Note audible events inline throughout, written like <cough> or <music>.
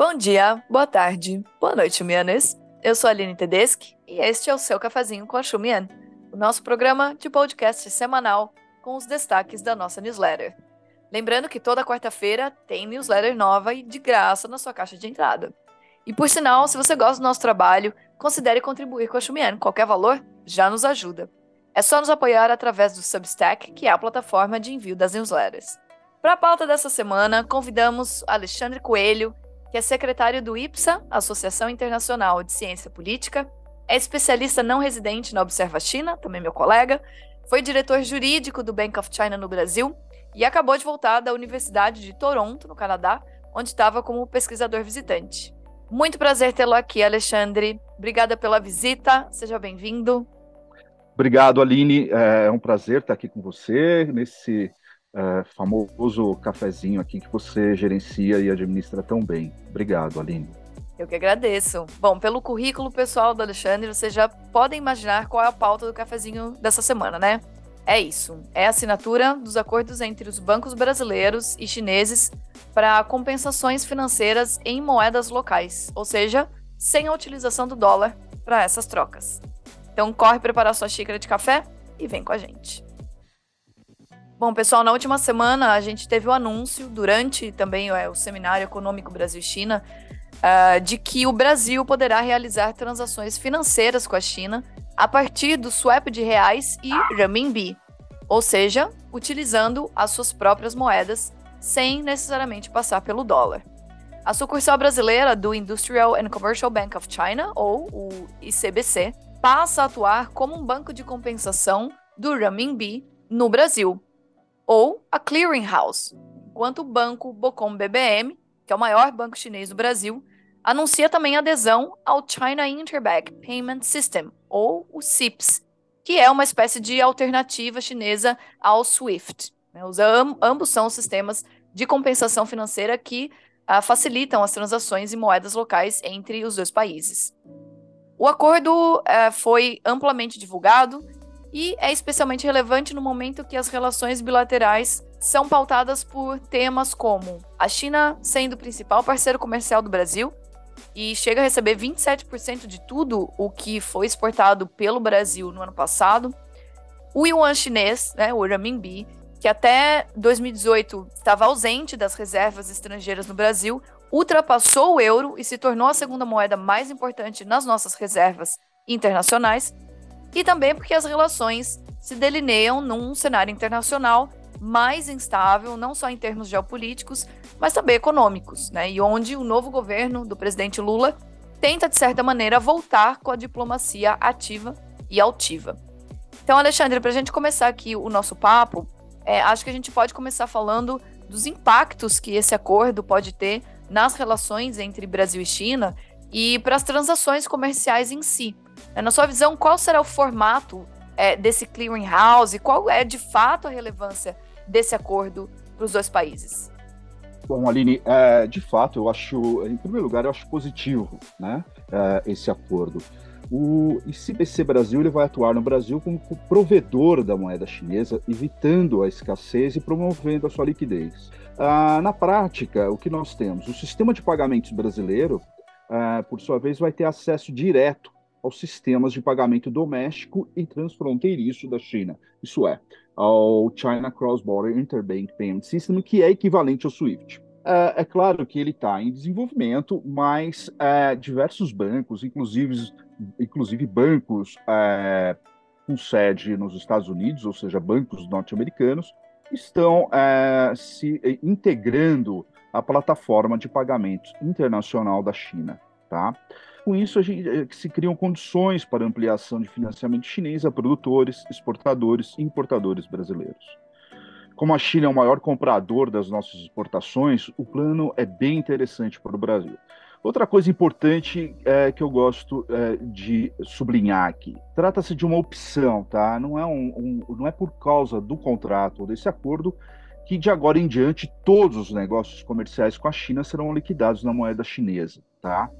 Bom dia, boa tarde, boa noite, Chumianes. Eu sou a Aline Tedeschi e este é o seu Cafezinho com a Chumian, o nosso programa de podcast semanal com os destaques da nossa newsletter. Lembrando que toda quarta-feira tem newsletter nova e de graça na sua caixa de entrada. E por sinal, se você gosta do nosso trabalho, considere contribuir com a Chumian. Qualquer valor já nos ajuda. É só nos apoiar através do Substack, que é a plataforma de envio das newsletters. Para a pauta dessa semana, convidamos Alexandre Coelho, que é secretário do IPSA, Associação Internacional de Ciência Política, é especialista não residente na Observa China, também meu colega, foi diretor jurídico do Bank of China no Brasil e acabou de voltar da Universidade de Toronto, no Canadá, onde estava como pesquisador visitante. Muito prazer tê-lo aqui, Alexandre. Obrigada pela visita, seja bem-vindo. Obrigado, Aline. É um prazer estar aqui com você nesse é, famoso cafezinho aqui que você gerencia e administra tão bem. Obrigado, Aline. Eu que agradeço. Bom, pelo currículo pessoal do Alexandre, vocês já podem imaginar qual é a pauta do cafezinho dessa semana, né? É isso. É a assinatura dos acordos entre os bancos brasileiros e chineses para compensações financeiras em moedas locais, ou seja, sem a utilização do dólar para essas trocas. Então corre preparar sua xícara de café e vem com a gente. Bom, pessoal, na última semana a gente teve o anúncio, durante também é, o Seminário Econômico Brasil-China, uh, de que o Brasil poderá realizar transações financeiras com a China a partir do swap de reais e renminbi, ou seja, utilizando as suas próprias moedas sem necessariamente passar pelo dólar. A sucursal brasileira do Industrial and Commercial Bank of China, ou o ICBC, passa a atuar como um banco de compensação do renminbi no Brasil, ou a Clearing House, enquanto o banco Bocom BBM, que é o maior banco chinês do Brasil, anuncia também adesão ao China Interbank Payment System, ou o CIPS, que é uma espécie de alternativa chinesa ao SWIFT. Né? Os ambos são sistemas de compensação financeira que uh, facilitam as transações em moedas locais entre os dois países. O acordo uh, foi amplamente divulgado e é especialmente relevante no momento que as relações bilaterais são pautadas por temas como a China sendo o principal parceiro comercial do Brasil e chega a receber 27% de tudo o que foi exportado pelo Brasil no ano passado, o yuan chinês, né, o renminbi, que até 2018 estava ausente das reservas estrangeiras no Brasil, ultrapassou o euro e se tornou a segunda moeda mais importante nas nossas reservas internacionais e também porque as relações se delineiam num cenário internacional mais instável, não só em termos geopolíticos, mas também econômicos, né? E onde o novo governo do presidente Lula tenta, de certa maneira, voltar com a diplomacia ativa e altiva. Então, Alexandre, para a gente começar aqui o nosso papo, é, acho que a gente pode começar falando dos impactos que esse acordo pode ter nas relações entre Brasil e China e para as transações comerciais em si. É, na sua visão, qual será o formato é, desse clearing house? Qual é de fato a relevância desse acordo para os dois países? Bom, Aline, é, de fato, eu acho, em primeiro lugar, eu acho positivo né, é, esse acordo. O ICBC Brasil ele vai atuar no Brasil como provedor da moeda chinesa, evitando a escassez e promovendo a sua liquidez. Ah, na prática, o que nós temos? O sistema de pagamentos brasileiro, ah, por sua vez, vai ter acesso direto aos sistemas de pagamento doméstico e transfronteiriço da China, isso é, ao China Cross-Border Interbank Payment System, que é equivalente ao SWIFT. É, é claro que ele está em desenvolvimento, mas é, diversos bancos, inclusive, inclusive bancos é, com sede nos Estados Unidos, ou seja, bancos norte-americanos, estão é, se integrando à plataforma de pagamentos internacional da China. Tá? Com isso, gente, eh, se criam condições para ampliação de financiamento chinês a produtores, exportadores e importadores brasileiros. Como a China é o maior comprador das nossas exportações, o plano é bem interessante para o Brasil. Outra coisa importante é, que eu gosto é, de sublinhar aqui: trata-se de uma opção, tá? Não é, um, um, não é por causa do contrato ou desse acordo que de agora em diante todos os negócios comerciais com a China serão liquidados na moeda chinesa, tá?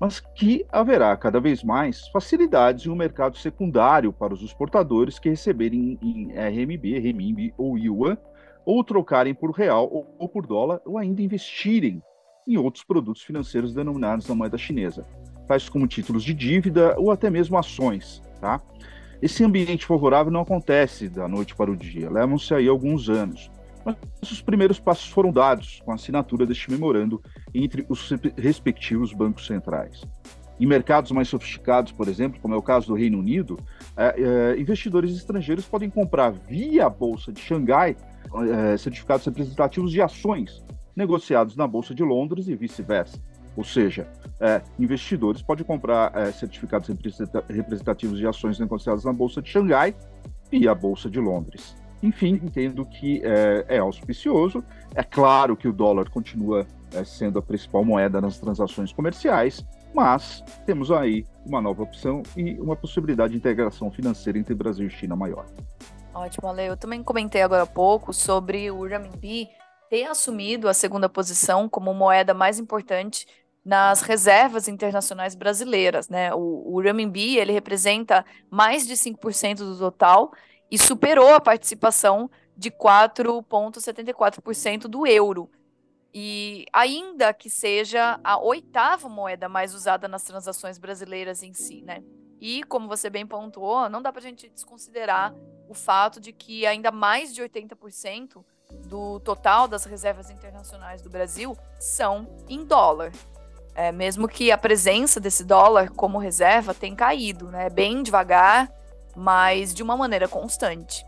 Mas que haverá cada vez mais facilidades um mercado secundário para os exportadores que receberem em RMB, RMB ou Yuan, ou trocarem por real ou, ou por dólar, ou ainda investirem em outros produtos financeiros denominados na moeda chinesa, tais como títulos de dívida ou até mesmo ações. Tá? Esse ambiente favorável não acontece da noite para o dia, levam-se aí alguns anos. Mas os primeiros passos foram dados com a assinatura deste memorando entre os respectivos bancos centrais. Em mercados mais sofisticados, por exemplo, como é o caso do Reino Unido, é, é, investidores estrangeiros podem comprar via Bolsa de Xangai é, certificados representativos de ações negociados na Bolsa de Londres e vice-versa. Ou seja, é, investidores podem comprar é, certificados representativos de ações negociadas na Bolsa de Xangai e a Bolsa de Londres. Enfim, entendo que é, é auspicioso. É claro que o dólar continua é, sendo a principal moeda nas transações comerciais, mas temos aí uma nova opção e uma possibilidade de integração financeira entre Brasil e China maior. Ótimo, Ale. Eu também comentei agora há pouco sobre o renminbi ter assumido a segunda posição como moeda mais importante nas reservas internacionais brasileiras, né? O, o renminbi, ele representa mais de 5% do total e superou a participação de 4,74% do euro. E ainda que seja a oitava moeda mais usada nas transações brasileiras em si, né? E, como você bem pontuou, não dá para a gente desconsiderar o fato de que ainda mais de 80% do total das reservas internacionais do Brasil são em dólar. É, mesmo que a presença desse dólar como reserva tenha caído, né? Bem devagar, mas de uma maneira constante.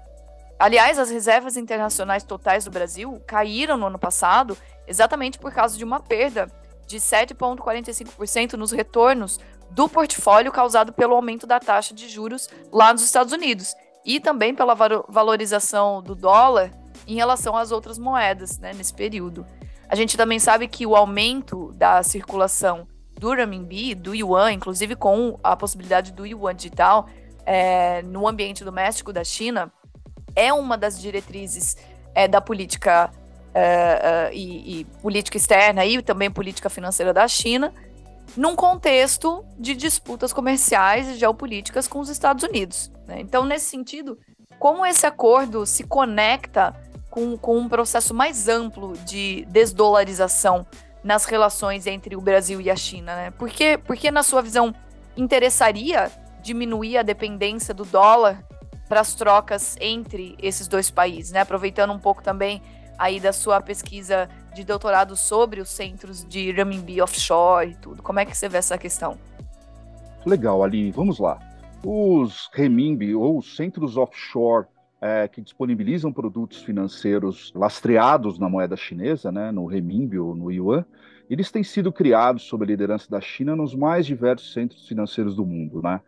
Aliás, as reservas internacionais totais do Brasil caíram no ano passado exatamente por causa de uma perda de 7,45% nos retornos do portfólio causado pelo aumento da taxa de juros lá nos Estados Unidos e também pela valorização do dólar em relação às outras moedas né, nesse período. A gente também sabe que o aumento da circulação do renminbi, do yuan, inclusive com a possibilidade do yuan digital é, no ambiente doméstico da China, é uma das diretrizes é, da política uh, uh, e, e, política externa e também política financeira da China, num contexto de disputas comerciais e geopolíticas com os Estados Unidos. Né? Então, nesse sentido, como esse acordo se conecta com, com um processo mais amplo de desdolarização nas relações entre o Brasil e a China? Né? Porque, porque, na sua visão, interessaria diminuir a dependência do dólar para as trocas entre esses dois países, né? Aproveitando um pouco também aí da sua pesquisa de doutorado sobre os centros de renminbi offshore e tudo. Como é que você vê essa questão? Legal, Ali. Vamos lá. Os renminbi ou os centros offshore é, que disponibilizam produtos financeiros lastreados na moeda chinesa, né, no renminbi ou no yuan, eles têm sido criados sob a liderança da China nos mais diversos centros financeiros do mundo, né?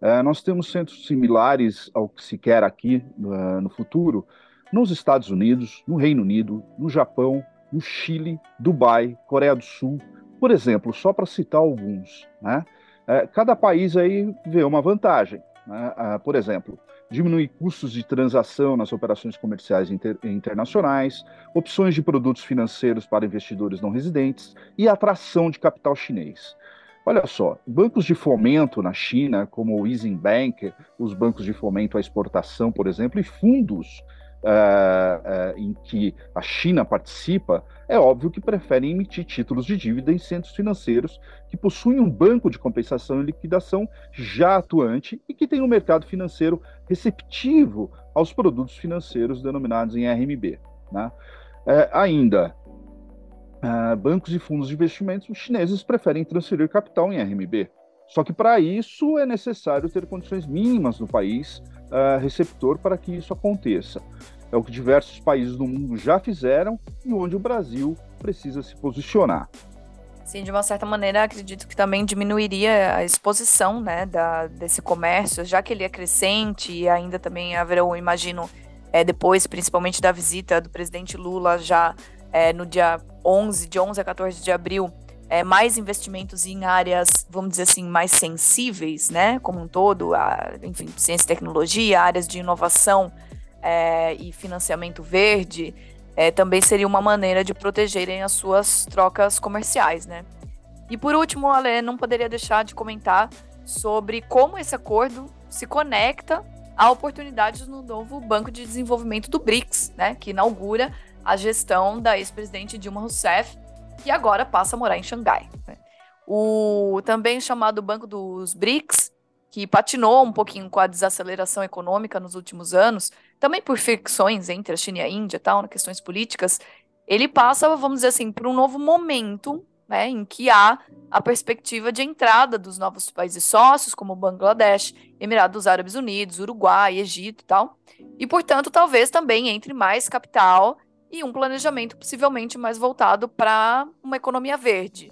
É, nós temos centros similares ao que se quer aqui uh, no futuro, nos Estados Unidos, no Reino Unido, no Japão, no Chile, Dubai, Coreia do Sul, por exemplo, só para citar alguns. Né? É, cada país aí vê uma vantagem. Né? Ah, por exemplo, diminuir custos de transação nas operações comerciais inter internacionais, opções de produtos financeiros para investidores não residentes e atração de capital chinês. Olha só, bancos de fomento na China, como o Easing Bank, os bancos de fomento à exportação, por exemplo, e fundos uh, uh, em que a China participa, é óbvio que preferem emitir títulos de dívida em centros financeiros que possuem um banco de compensação e liquidação já atuante e que tem um mercado financeiro receptivo aos produtos financeiros denominados em RMB. Né? Uh, ainda, bancos e fundos de investimentos chineses preferem transferir capital em RMB. Só que para isso é necessário ter condições mínimas no país uh, receptor para que isso aconteça. É o que diversos países do mundo já fizeram e onde o Brasil precisa se posicionar. Sim, de uma certa maneira, acredito que também diminuiria a exposição né, da, desse comércio, já que ele é crescente e ainda também haverá, imagino, é, depois, principalmente da visita do presidente Lula já é, no dia 11, de 11 a 14 de abril, é, mais investimentos em áreas, vamos dizer assim, mais sensíveis, né, como um todo, a, enfim, ciência e tecnologia, áreas de inovação é, e financiamento verde, é, também seria uma maneira de protegerem as suas trocas comerciais, né. E por último, Ale, não poderia deixar de comentar sobre como esse acordo se conecta a oportunidades no novo Banco de Desenvolvimento do BRICS, né, que inaugura a gestão da ex-presidente Dilma Rousseff e agora passa a morar em Xangai. Né? O também chamado Banco dos BRICS, que patinou um pouquinho com a desaceleração econômica nos últimos anos, também por fricções entre a China e a Índia, tal, questões políticas, ele passa, vamos dizer assim, por um novo momento, né, em que há a perspectiva de entrada dos novos países sócios, como Bangladesh, Emirados Árabes Unidos, Uruguai, Egito e tal, e, portanto, talvez também entre mais capital e um planejamento possivelmente mais voltado para uma economia verde.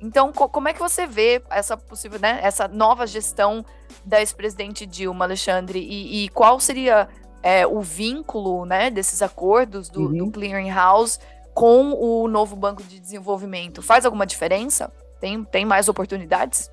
Então, co como é que você vê essa possível, né, essa nova gestão da ex-presidente Dilma, Alexandre, e, e qual seria é, o vínculo, né, desses acordos do, uhum. do Clearing House com o novo Banco de Desenvolvimento? Faz alguma diferença? Tem, tem mais oportunidades?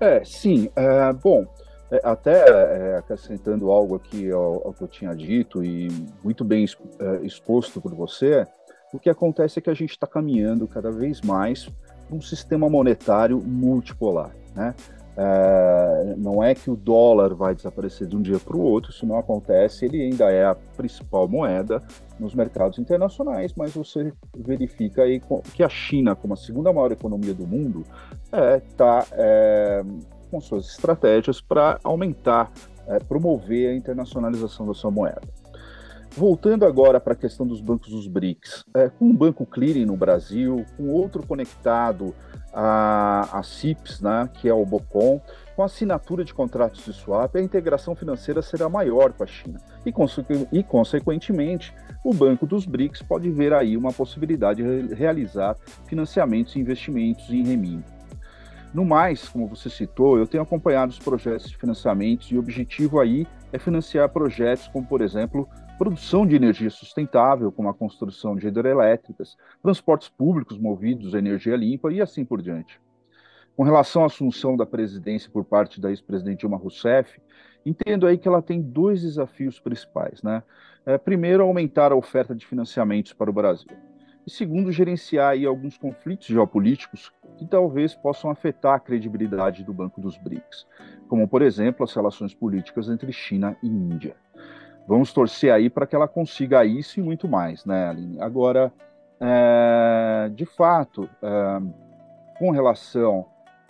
É, sim. É, bom, é, até é, acrescentando algo aqui ao, ao, que eu tinha dito e muito bem é, exposto por você, o que acontece é que a gente está caminhando cada vez mais um sistema monetário multipolar. Né? É, não é que o dólar vai desaparecer de um dia para o outro, isso não acontece, ele ainda é a principal moeda nos mercados internacionais, mas você verifica aí que a China, como a segunda maior economia do mundo, está é, é, com suas estratégias para aumentar, é, promover a internacionalização da sua moeda. Voltando agora para a questão dos bancos dos BRICS, é, com um banco clearing no Brasil, com outro conectado a, a CIPS, né, que é o BOCOM, com assinatura de contratos de swap, a integração financeira será maior com a China. E, e, consequentemente, o Banco dos BRICS pode ver aí uma possibilidade de realizar financiamentos e investimentos em renminbi. No mais, como você citou, eu tenho acompanhado os projetos de financiamentos e o objetivo aí é financiar projetos como, por exemplo, produção de energia sustentável, como a construção de hidrelétricas, transportes públicos movidos a energia limpa e assim por diante. Com relação à assunção da presidência por parte da ex-presidente Dilma Rousseff, entendo aí que ela tem dois desafios principais, né? É, primeiro, aumentar a oferta de financiamentos para o Brasil. E segundo, gerenciar aí alguns conflitos geopolíticos que talvez possam afetar a credibilidade do Banco dos BRICS, como, por exemplo, as relações políticas entre China e Índia. Vamos torcer aí para que ela consiga isso e muito mais, né, Aline? Agora, é, de fato, é, com relação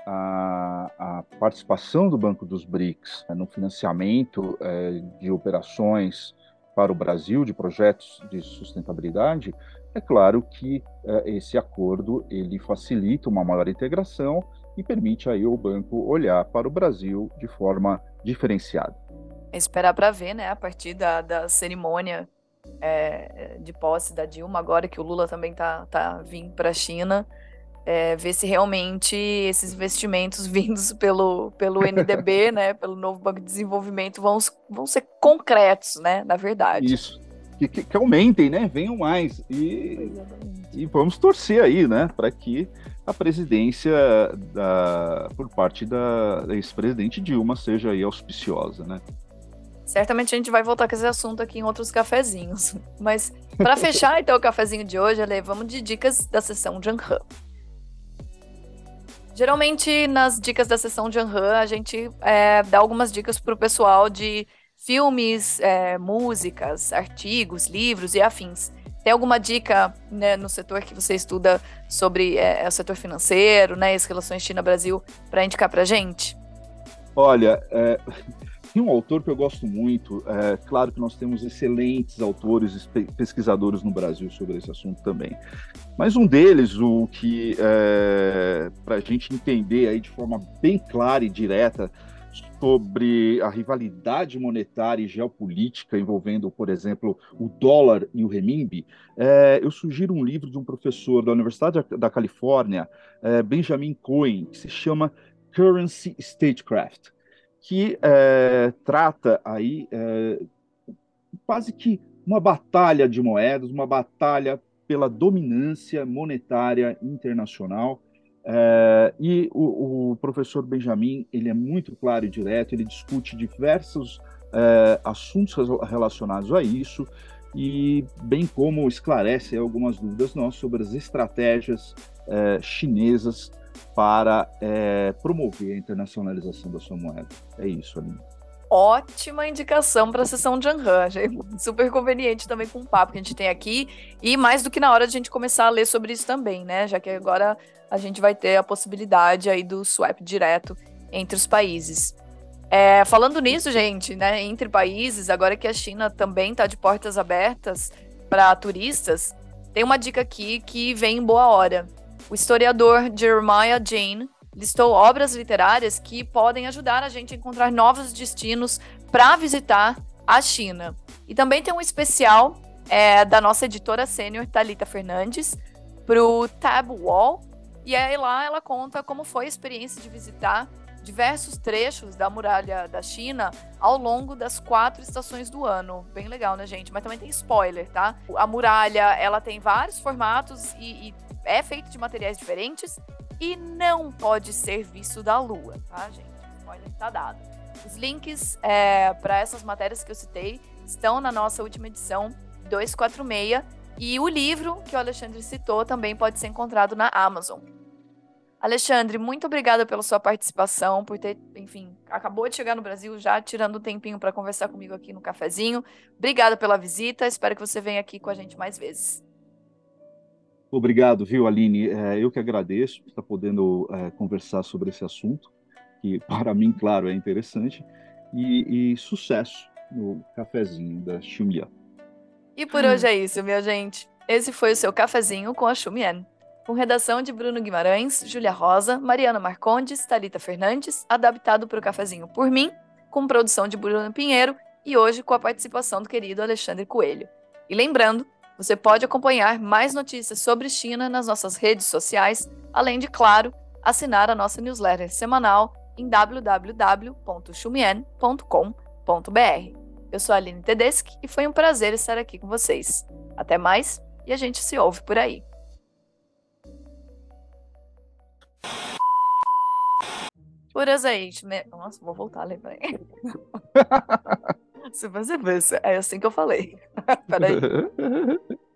à, participação do Banco dos BRICS é, no financiamento é, de operações para o Brasil, de projetos de sustentabilidade, é claro que é, esse acordo ele facilita uma maior integração e permite aí o banco olhar para o Brasil de forma diferenciada esperar para ver, né, a partir da, da cerimônia é, de posse da Dilma, agora que o Lula também tá, tá vindo para a China, é, ver se realmente esses investimentos <laughs> vindos pelo, pelo NDB, né, pelo novo Banco de Desenvolvimento, vão, vão ser concretos, né, na verdade. Isso. Que, que, que aumentem, né, venham mais. E, e vamos torcer aí, né, para que a presidência da, por parte da ex-presidente Dilma seja aí auspiciosa, né? Certamente a gente vai voltar com esse assunto aqui em outros cafezinhos. <laughs> Mas para fechar então o cafezinho de hoje, Ale, vamos de dicas da sessão Janhan. Geralmente nas dicas da sessão Janhan a gente é, dá algumas dicas para o pessoal de filmes, é, músicas, artigos, livros e afins. Tem alguma dica né, no setor que você estuda sobre é, o setor financeiro, né, as relações China-Brasil, para indicar para gente? Olha, é, <laughs> tem um autor que eu gosto muito, é claro que nós temos excelentes autores e pesquisadores no Brasil sobre esse assunto também, mas um deles, o que, é, para a gente entender aí de forma bem clara e direta sobre a rivalidade monetária e geopolítica envolvendo, por exemplo, o dólar e o renminbi, é, eu sugiro um livro de um professor da Universidade da Califórnia, é, Benjamin Cohen, que se chama Currency Statecraft que é, trata aí é, quase que uma batalha de moedas, uma batalha pela dominância monetária internacional. É, e o, o, professor Benjamin ele é muito claro e direto, ele discute diversos é, assuntos relacionados a isso e bem como esclarece algumas dúvidas nossas sobre as estratégias é, chinesas para é, promover a internacionalização da sua moeda. É isso, Aline. ótima indicação para a sessão de Anhan. Super conveniente também com o papo que a gente tem aqui. E mais do que na hora de a gente começar a ler sobre isso também, né? Já que agora a gente vai ter a possibilidade aí do swap direto entre os países. É, falando nisso, gente, né, entre países, agora que a China também está de portas abertas para turistas, tem uma dica aqui que vem em boa hora. O historiador Jeremiah Jane listou obras literárias que podem ajudar a gente a encontrar novos destinos para visitar a China. E também tem um especial é, da nossa editora sênior, Talita Fernandes, para o Tab Wall. E aí lá ela conta como foi a experiência de visitar diversos trechos da muralha da China ao longo das quatro estações do ano. Bem legal, né, gente? Mas também tem spoiler, tá? A muralha, ela tem vários formatos e, e é feita de materiais diferentes e não pode ser visto da Lua, tá, gente? Spoiler tá dado. Os links é, para essas matérias que eu citei estão na nossa última edição 246 e o livro que o Alexandre citou também pode ser encontrado na Amazon. Alexandre, muito obrigada pela sua participação, por ter, enfim, acabou de chegar no Brasil já tirando um tempinho para conversar comigo aqui no cafezinho. Obrigada pela visita, espero que você venha aqui com a gente mais vezes. Obrigado, viu, Aline? É, eu que agradeço por estar podendo é, conversar sobre esse assunto, que para mim, claro, é interessante, e, e sucesso no cafezinho da Xumian. E por hoje é isso, minha gente. Esse foi o seu cafezinho com a Xumian. Com redação de Bruno Guimarães, Júlia Rosa, Mariana Marcondes, Talita Fernandes, adaptado para o cafezinho por mim, com produção de Bruno Pinheiro e hoje com a participação do querido Alexandre Coelho. E lembrando você pode acompanhar mais notícias sobre China nas nossas redes sociais, além de, claro, assinar a nossa newsletter semanal em www.shumien.com.br. Eu sou a Aline Tedeschi e foi um prazer estar aqui com vocês. Até mais e a gente se ouve por aí. Por azeite. Nossa, vou voltar a lembrar. <laughs> Se você pensa, é assim que eu falei. <laughs> Peraí. <laughs>